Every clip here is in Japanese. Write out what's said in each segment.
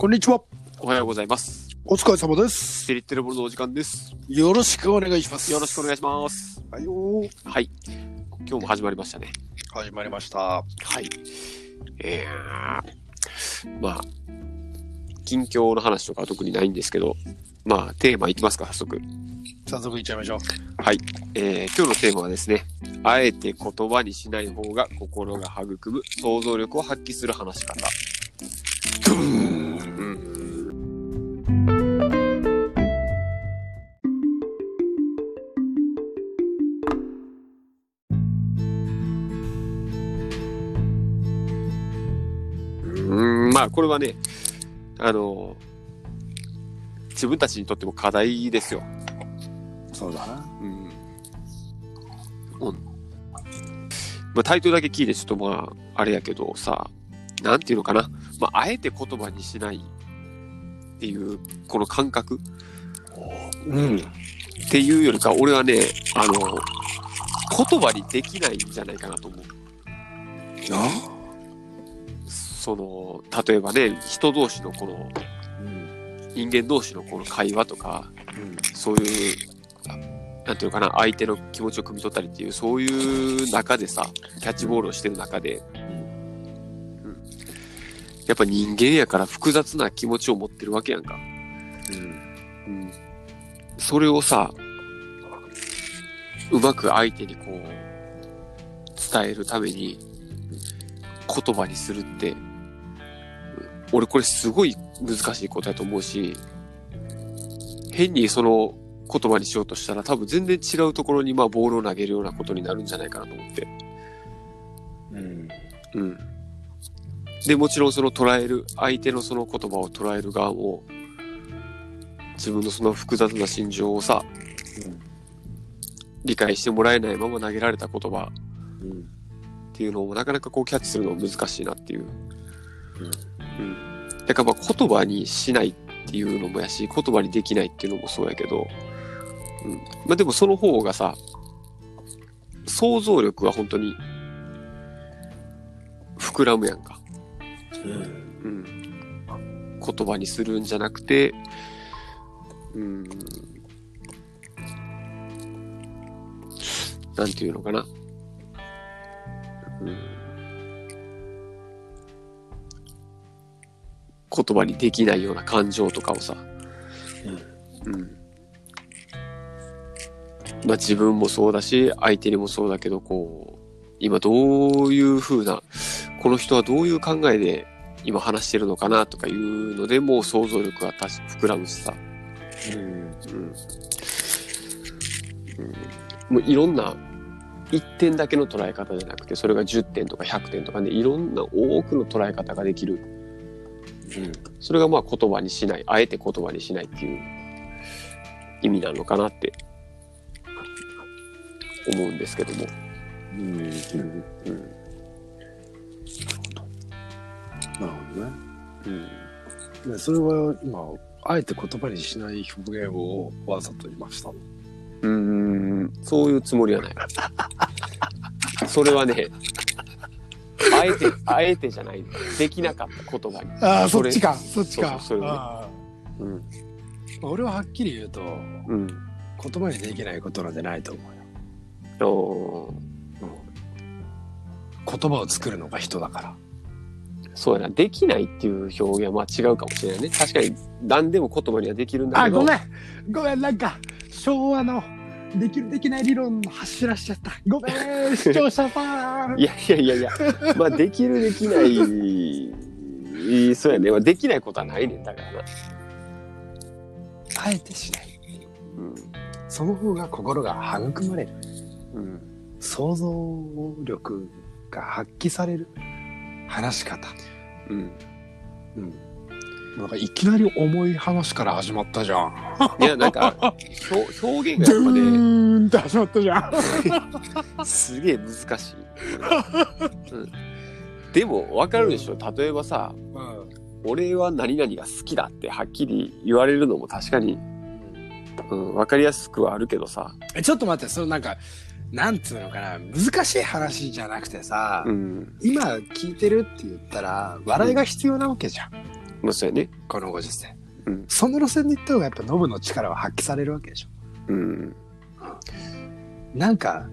こんにちは。おはようございます。お疲れ様です。スピリッテルボルのお時間です。よろしくお願いします。よろしくお願いします。はいよーはい。今日も始まりましたね。始まりました。はい。えー、まあ、近況の話とかは特にないんですけど、まあ、テーマいきますか、早速。早速いっちゃいましょう。はい。えー、今日のテーマはですね、あえて言葉にしない方が心が育む想像力を発揮する話し方。うん。まあ、これはね、あの、自分たちにとっても課題ですよ。そうだな。うん。うん。まあ、タイトルだけ聞いてちょっとまあ、あれやけどさ、なんていうのかな。まあ、あえて言葉にしないっていう、この感覚うん。っていうよりか、俺はね、あの、言葉にできないんじゃないかなと思う。な？その、例えばね、人同士のこの、うん。人間同士のこの会話とか、うん。そういう、あなんていうのかな、相手の気持ちを汲み取ったりっていう、そういう中でさ、キャッチボールをしてる中で、うんやっぱ人間やから複雑な気持ちを持ってるわけやんか。うん。それをさ、うまく相手にこう、伝えるために、言葉にするって、うん俺これすごい難しいことだと思うし、変にその言葉にしようとしたら多分全然違うところにまあボールを投げるようなことになるんじゃないかなと思って。うん。うん。で、もちろんその捉える、相手のその言葉を捉える側も、自分のその複雑な心情をさ、理解してもらえないまま投げられた言葉うん。っていうのをなかなかこうキャッチするの難しいなっていう。うん。だからまあ言葉にしないっていうのもやし、言葉にできないっていうのもそうやけど、うん。まあでもその方がさ、想像力は本当に膨らむやんか。うん。うん。言葉にするんじゃなくて、うん。なんていうのかな。うん。言葉にできないような感情とかをさ、うん。うんまあ自分もそうだし、相手にもそうだけど、こう、今どういう風な、この人はどういう考えで今話してるのかなとかいうのでもう想像力が膨らむしさ、うん。うんうん、もういろんな一点だけの捉え方じゃなくてそれが10点とか100点とかでいろんな多くの捉え方ができる、うん、それがまあ言葉にしないあえて言葉にしないっていう意味なのかなって思うんですけども、うん。うん、なるほどね。うん、でそれは今、あえて言葉にしない表現をわざと言いました。うーん、そういうつもりはない。それはね、あえて、あえてじゃない。できなかった言葉に。ああ、そっちか、そっちか。そうそうそれねあうん。あ俺ははっきり言うと、うん。言葉にできないことなんじゃないと思うよ。おー言葉を作るのが人だから。そうやな。できないっていう表現はまあ違うかもしれないね。確かに何でも言葉にはできるんだあ、けど。ごめんごめん、なんか、昭和のできるできない理論走らしちゃった。ごめん、視聴者さん。いやいやいやいや、まあできるできない、そうやね。まあできないことはないねんだからな。あえてしない。うん。その方が心が育まれる。うん。想像力が発揮される話し方。うん。なんかいきなり重い話から始まったじゃん。いや、なんか、表表現がやっぱね、ーンって始まったじゃん。すげえ難しい。うん、でも、わかるでしょ例えばさ、俺は何々が好きだってはっきり言われるのも確かに、うん、わかりやすくはあるけどさ、えちょっと待って、そのなんか、なんつうのかな、難しい話じゃなくてさ、うん、今聞いてるって言ったら、笑いが必要なわけじゃん。まあそうやね。このご時世。うんその路線で行った方がやっぱノブの力は発揮されるわけでしょ。うん。なんか、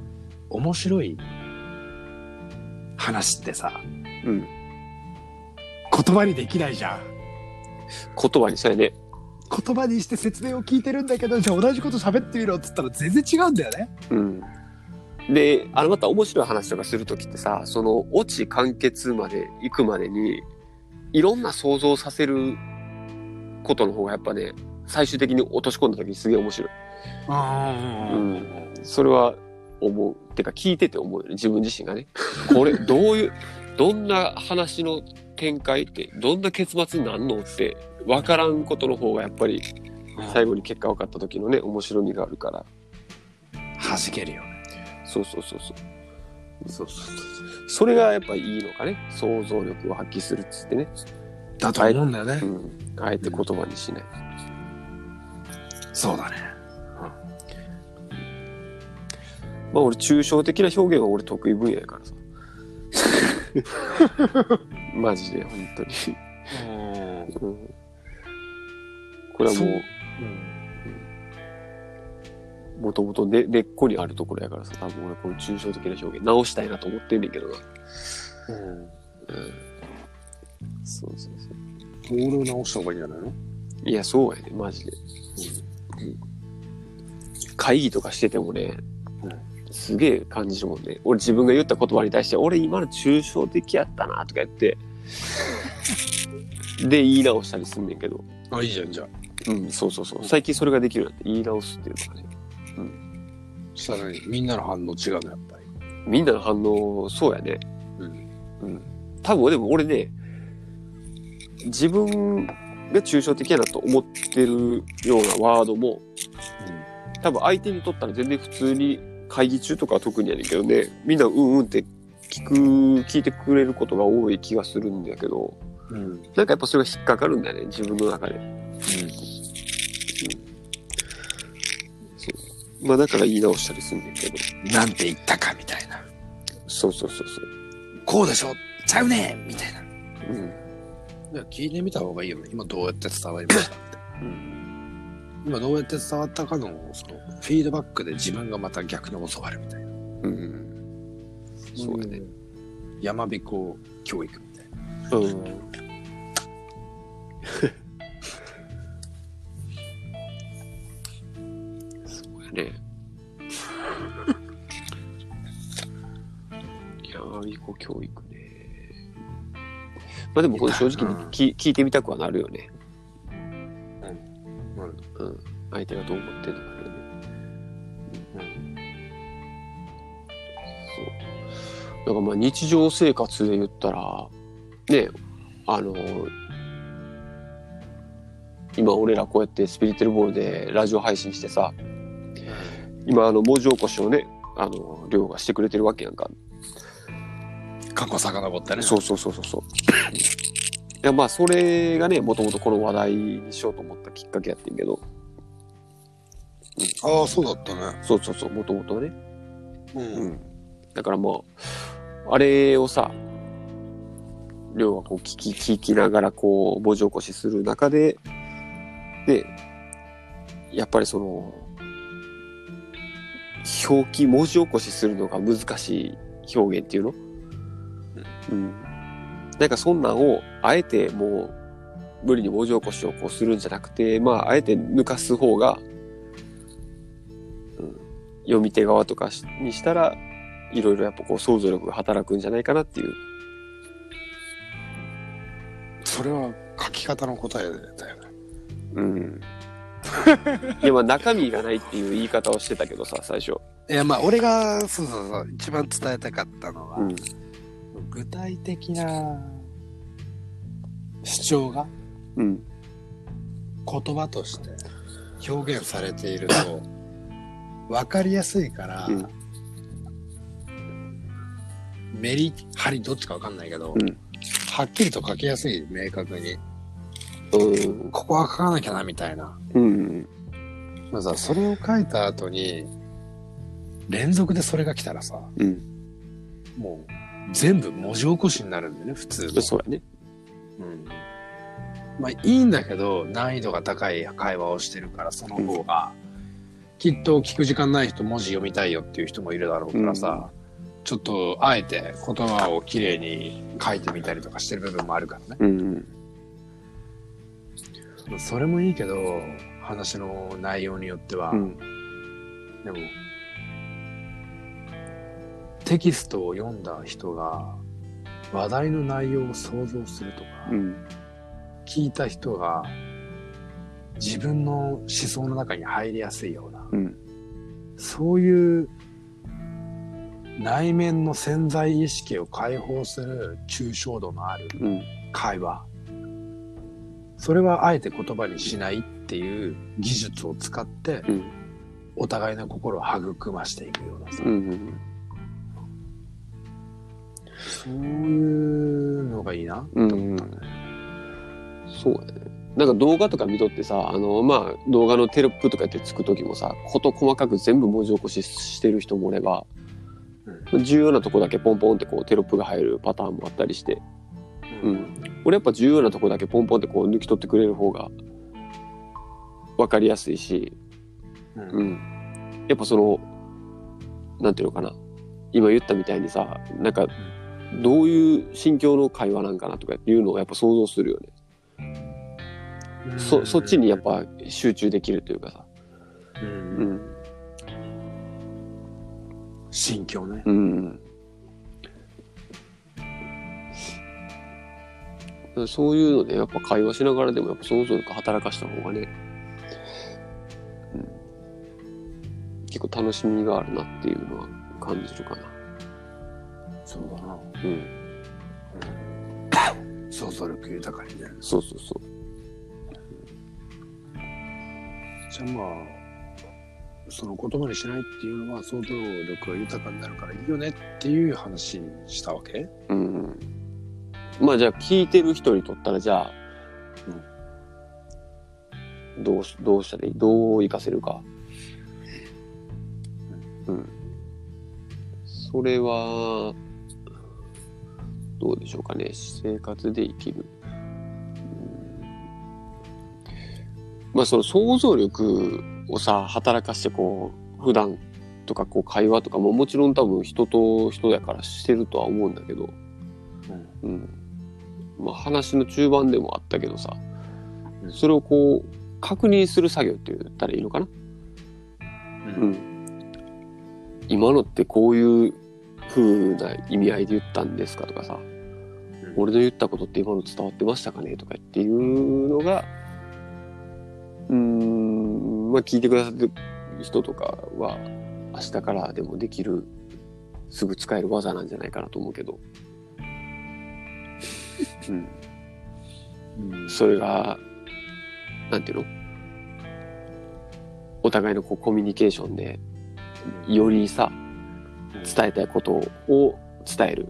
面白い話ってさ、うん。言葉にできないじゃん。言葉にそうやね。言葉にして説明を聞いてるんだけど、じゃあ同じこと喋ってみろっつったら全然違うんだよね。うん。で、あの、また面白い話とかするときってさ、その、オチ完結まで行くまでに、いろんな想像させることの方がやっぱね、最終的に落とし込んだときにすげえ面白い。あうん。それは思う。てか聞いてて思うよね、自分自身がね。これ、どういう、どんな話の展開って、どんな結末になんのって、わからんことの方がやっぱり、最後に結果分かった時のね、面白みがあるから。弾けるよね。そうそうそうそう。そうそうそう。それがやっぱいいのかね。想像力を発揮するっつってね。だと思うんだよね。うん。あえて言葉にしない。そうだね。まあ俺、抽象的な表現は俺得意分野やからさ。マジで、本当に。うんこれはもう、もともと根根っこにあるところやからさ、多分俺この抽象的な表現直したいなと思ってんねんけどな。うん。そうそうそう。ボールを直した方がいいんじゃないの？いや、そうやね、マジで。会議とかしててもね、すげえ感じるもんね。俺自分が言った言葉に対して、俺今の抽象的やったなとか言って、で、言い直したりすんねんけど。あ、いいじゃん、じゃあ。うん、そうそうそう。最近それができるようになって言い直すっていうのがしたらね、みんなの反応違うの、やっぱり。みんなの反応、そうやね。うん。うん。多分、でも俺ね、自分が抽象的やなと思ってるようなワードも、多分相手にとったら全然普通に会議中とかは特にやねんけどね、みんなうんうんって聞く、聞いてくれることが多い気がするんだけど、うん。なんかやっぱそれが引っかかるんだよね、自分の中で。そう。まあだから言い直したりするんだけど。なんて言ったかみたいな。そうそうそうそう。こうでしょちゃうねみたいな。うん。いや聞いてみた方がいいよね。今どうやって伝わりましたって。うん。今どうやって伝わったかの、その、フィードバックで自分がまた逆に教わるみたいな。うん。そうだね。山彦教育みたいな。うん。ね。いやー、いい子教育ね。まあでも、これ正直に聞,、聞いてみたくはなるよね。うん。うん。相手がどう思ってるのかね。そう。だからまあ日常生活で言ったら、ね、あの、今俺らこうやってスピリテルボールでラジオ配信してさ、今あの文字起こしをね、あの、りょうがしてくれてるわけやんか。過去遡ったね。そうそうそうそうそう。いやまあそれがね、もともとこの話題にしようと思ったきっかけやってんけど、ああ、そうだったね。そうそうそう、もともとね。う。うんん。だからもう、あれをさ、りょうがこう聞き、聞きながらこう文字起こしする中で、で、やっぱりその、表記、文字起こしするのが難しい表現っていうの？うん。なんかそんなんを、あえてもう、無理に文字起こしをこうするんじゃなくて、まあ、あえて抜かす方が、うん、読み手側とかしにしたら、いろいろやっぱこう想像力が働くんじゃないかなっていう。それは書き方の答えだよね。うん。いや、まあ中身がないっていう言い方をしてたけどさ、最初。いや、まあ、俺が、そうそうそう、一番伝えたかったのは、うん。具体的な主張がうん。言葉として表現されていると、分かりやすいから、うんメリハリどっちか分かんないけど、うんはっきりと書きやすい、明確に。うん。ここは書かなきゃな、みたいな。うん。まあさ、それを書いた後に、連続でそれが来たらさ、うん。もう全部文字起こしになるんだよね、普通の。そうやね。うんまあいいんだけど難易度が高い会話をしてるからその方が、きっと聞く時間ない人文字読みたいよっていう人もいるだろうからさ、ちょっとあえて言葉をきれいに書いてみたりとかしてる部分もあるからね。うん。それもいいけど話の内容によっては、うん。でもテキストを読んだ人が話題の内容を想像するとか、うん。聞いた人が自分の思想の中に入りやすいようなうん。そういう内面の潜在意識を解放する抽象度のあるうん。会話それはあえて言葉にしないっていう技術を使ってうん。お互いの心を育ましていくようなさ、うん。そういうのがいいなってうん思ったね。そうやね。なんか動画とか見とってさ、あの、まあ、動画のテロップとかってつくときもさ、こと細かく全部文字起こししてる人もおれば、重要なとこだけポンポンってこうテロップが入るパターンもあったりして、うん。俺やっぱ重要なとこだけポンポンってこう抜き取ってくれる方が分かりやすいし、うんうん。やっぱその、なんていうのかな。今言ったみたいにさ、なんか、どういう心境の会話なんかなとかっていうのをやっぱ想像するよね。そ、そっちにやっぱ集中できるというかさ。うんうん。心境ね。うん。そういうのでやっぱ会話しながらでもやっぱ想像力働かした方がね、うん、結構楽しみがあるなっていうのは感じるかな。そうだな。うん。想像力豊かにね。そうそうそう。じゃあまあ、その言葉にしないっていうのは想像力が豊かになるからいいよねっていう話にしたわけ？うん。まあじゃあ聞いてる人にとったらじゃあ、どうし、どうしたらいい？どう活かせるか？うん。それは、どうでしょうかね。生活で生きる。うんまあその想像力をさ、働かしてこう、普段とかこう会話とかももちろん多分人と人やからしてるとは思うんだけど、うん。まあ話の中盤でもあったけどさ、うん。それをこう、確認する作業って言ったらいいのかな？ううん。今のってこういう風な意味合いで言ったんですかとかさ、俺の言ったことって今の伝わってましたかねとかっていうのが、うーん、まあ聞いてくださってる人とかは明日からでもできる、すぐ使える技なんじゃないかなと思うけど、うん。うんそれが、なんていうの？お互いのこうコミュニケーションで、よりさ、伝えたいことを伝える。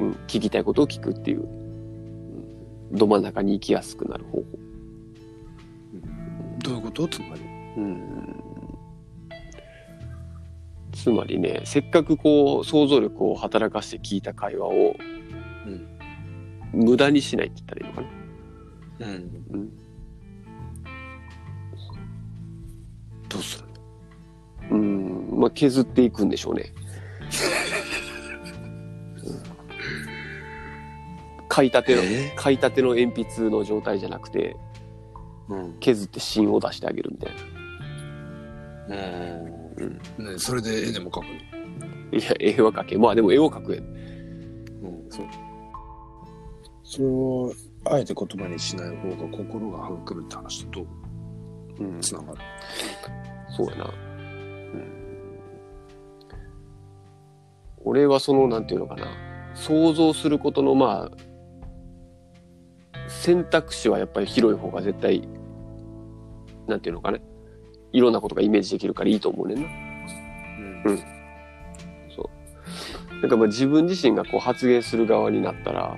うん、聞きたいことを聞くっていう、うん、ど真ん中に行きやすくなる方法。どういうこと？つまり。うん、つまりね、せっかくこう想像力を働かして聞いた会話を、うん無駄にしないって言ったらいいのかな？うん。うんどうする？うん、まあ削っていくんでしょうね。書いたての、え？書いたての鉛筆の状態じゃなくて、うん。削って芯を出してあげるみたいな。うん。ね、それで絵でも描くの？いや、絵は描け。まあでも絵を描くやん。うん。そう。それをあえて言葉にしない方が心が育むって話とどううん、つながる？そうやな。うん。俺はその、なんていうのかな。想像することの、まあ、選択肢はやっぱり広い方が絶対、なんていうのかね。いろんなことがイメージできるからいいと思うねんな。うんそう。なんかまあ自分自身がこう発言する側になったら、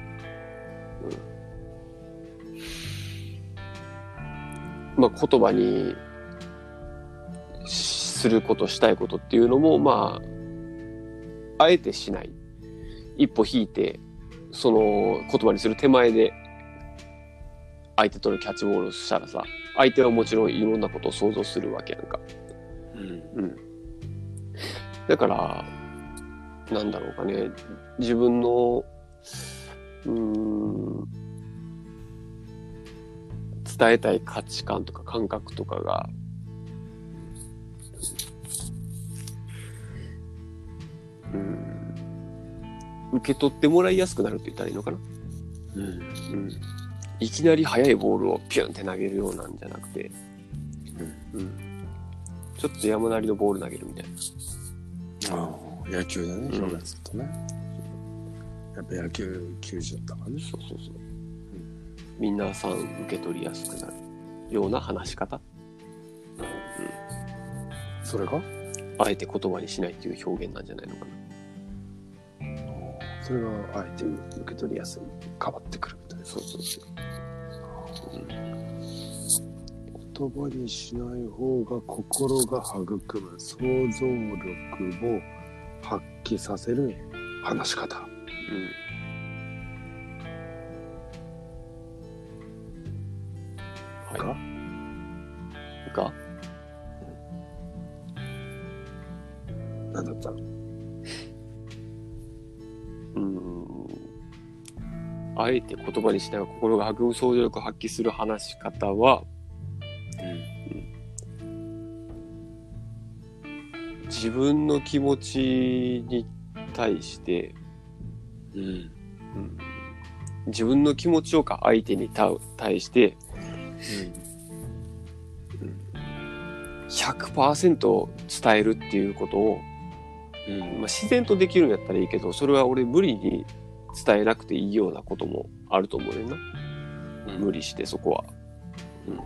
まあ言葉にすることしたいことっていうのもまああえてしない一歩引いてその言葉にする手前で相手とのキャッチボールをしたらさ、相手はもちろんいろんなことを想像するわけやんか。うん。うん。だから、なんだろうかね、自分の、うーん、伝えたい価値観とか感覚とかが、うん、受け取ってもらいやすくなるって言ったらいいのかな？うん。うん。いきなり速いボールをピュンって投げるようなんじゃなくて、うん。ちょっと山なりのボール投げるみたいな。ああ、野球でね、うん表現するとね。やっぱ野球球児だったからね。そうそうそう。皆さん受け取りやすくなるような話し方？それが？あえて言葉にしないっていう表現なんじゃないのかな？それが相手に受け取りやすい、変わってくるみたいな。そうそうそう。言葉にしない方が心が育む想像力を発揮させる話し方。うん。あえて言葉にしないが心が育む想像力を発揮する話し方は、自分の気持ちに対して、うん。うん自分の気持ちをか相手にた対して100%伝えるっていうことを、うん。まあ、自然とできるんやったらいいけどそれは俺無理に伝えなくていいようなこともあると思うねん。な無理してそこは、うん、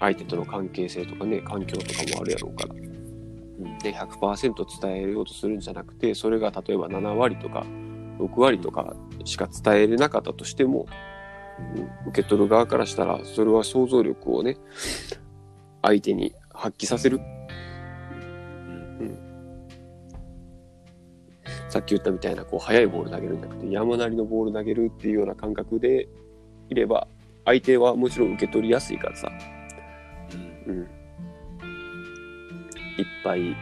相手との関係性とかね環境とかもあるやろうから、で100%伝えようとするんじゃなくてそれが例えば7割とか6割とかしか伝えれなかったとしても、うん受け取る側からしたらそれは想像力をね相手に発揮させる、さっき言ったみたいなこう速いボール投げるんじゃなくて山なりのボール投げるっていうような感覚でいれば相手はもちろん受け取りやすいからさ、うん、いっぱい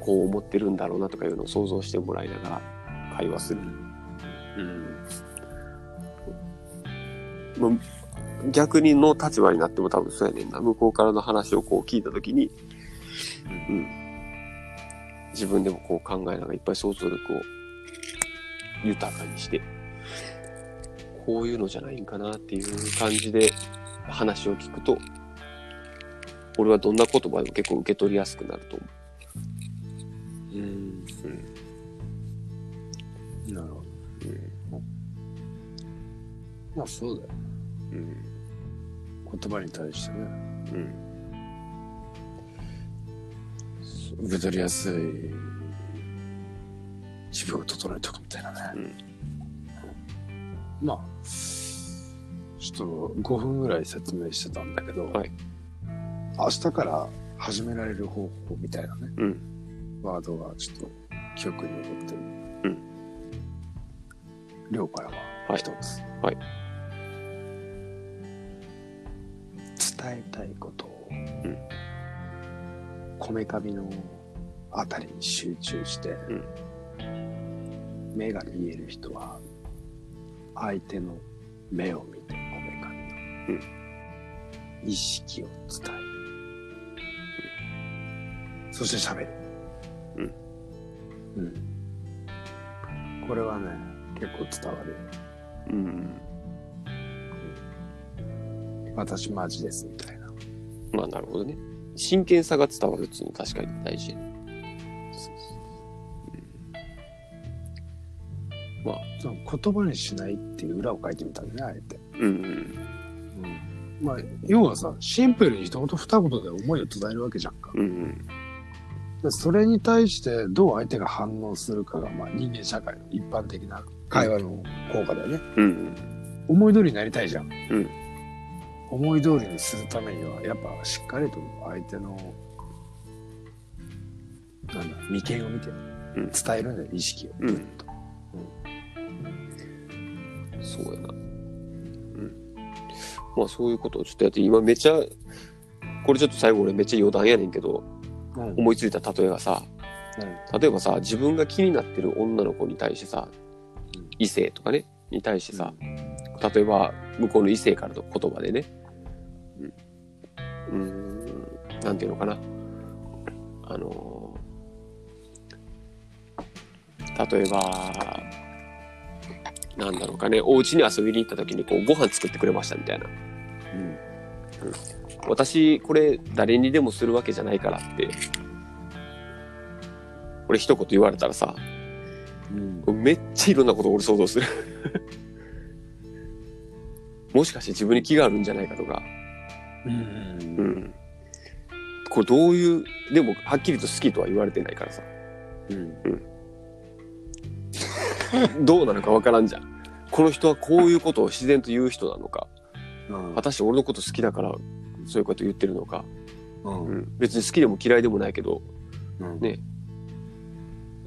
こう思ってるんだろうなとかいうのを想像してもらいながら会話する。まあ逆にの立場になっても多分そうやねんな。向こうからの話をこう聞いたときに、うん。自分でもこう考えながらいっぱい想像力を豊かにして、こういうのじゃないんかなっていう感じで話を聞くと、俺はどんな言葉でも結構受け取りやすくなると思う。うん。なるほど。まあそうだよ。うん。言葉に対してね。うん。受け取りやすい自分を整えておくみたいなね。まあ、ちょっと5分ぐらい説明してたんだけど、はい明日から始められる方法みたいなね、うん。ワードがちょっと記憶に残ってる。うん。了からははい一つ。はい。伝えたいことを、んこめかみのあたりに集中して、目が見える人は相手の目を見てこめかみの、意識を伝える、そして喋る。うん、これはね結構伝わるよ。うん。私マジですみたいな。まあなるほどね。真剣さが伝わるっていうのは確かに大事。まあ、言葉にしないっていう裏を書いてみたんだねあえて、うんうん。うん、まあ要はさシンプルに一言二言で思いを伝えるわけじゃんかうんうん。でそれに対してどう相手が反応するかが、まあ、人間社会の一般的な会話の効果だよね、うんうん。思い通りになりたいじゃん、うん思い通りにするためにはやっぱしっかりと相手のなんだ眉間を見てん。伝えるんだよ意識を。うん。ぐっと、そうやな。まあそういうことをちょっとやって、今めっちゃ、これちょっと最後俺めっちゃ余談やねんけど、うん思いついた例えがさ、例えばさ、自分が気になってる女の子に対してさうん、異性とかね、に対してさ、例えば向こうの異性からの言葉でね、うん、うーん。なんていうのかな。あのー例えば、なんだろうかね、お家に遊びに行った時にこうご飯作ってくれましたみたいな。うん。私、これ誰にでもするわけじゃないからって、俺一言言われたらさ、うん。めっちゃいろんなこと俺想像する。もしかして自分に気があるんじゃないかとか、うん。うん。これどういう、でもはっきりと好きとは言われてないからさ、うん。どうなのかわからんじゃん。この人はこういうことを自然と言う人なのか、うん。果たして俺のこと好きだからそういうこと言ってるのか、うん。うん、別に好きでも嫌いでもないけど、うん。ね。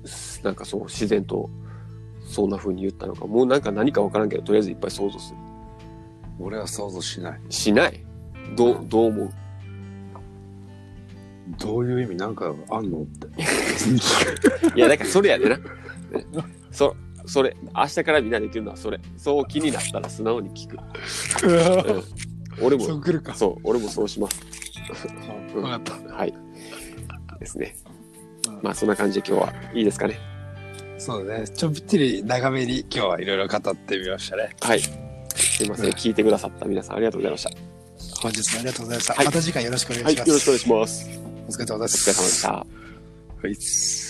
すなんかそう自然とそんな風に言ったのか。もうなんか何かわからんけどとりあえずいっぱい想像する俺は想像しない。しない？どうどう思う？どういう意味？なんかあんの？って。いやだからそれやでな、ねそそれ明日からみんなできるのはそれ。そう気になったら素直に聞く、うん、俺もそう来るか。そう俺もそうします。分かった。はい。ですね。うんまあそんな感じで今日はいいですかね。そうだね。ちょびっちり長めに今日はいろいろ語ってみましたね。はいすいません聞いてくださった皆さんありがとうございました。本日もありがとうございました、はい。また次回よろしくお願はいいします、よろしくお願いします。お疲れ様でお疲れ様でした。はい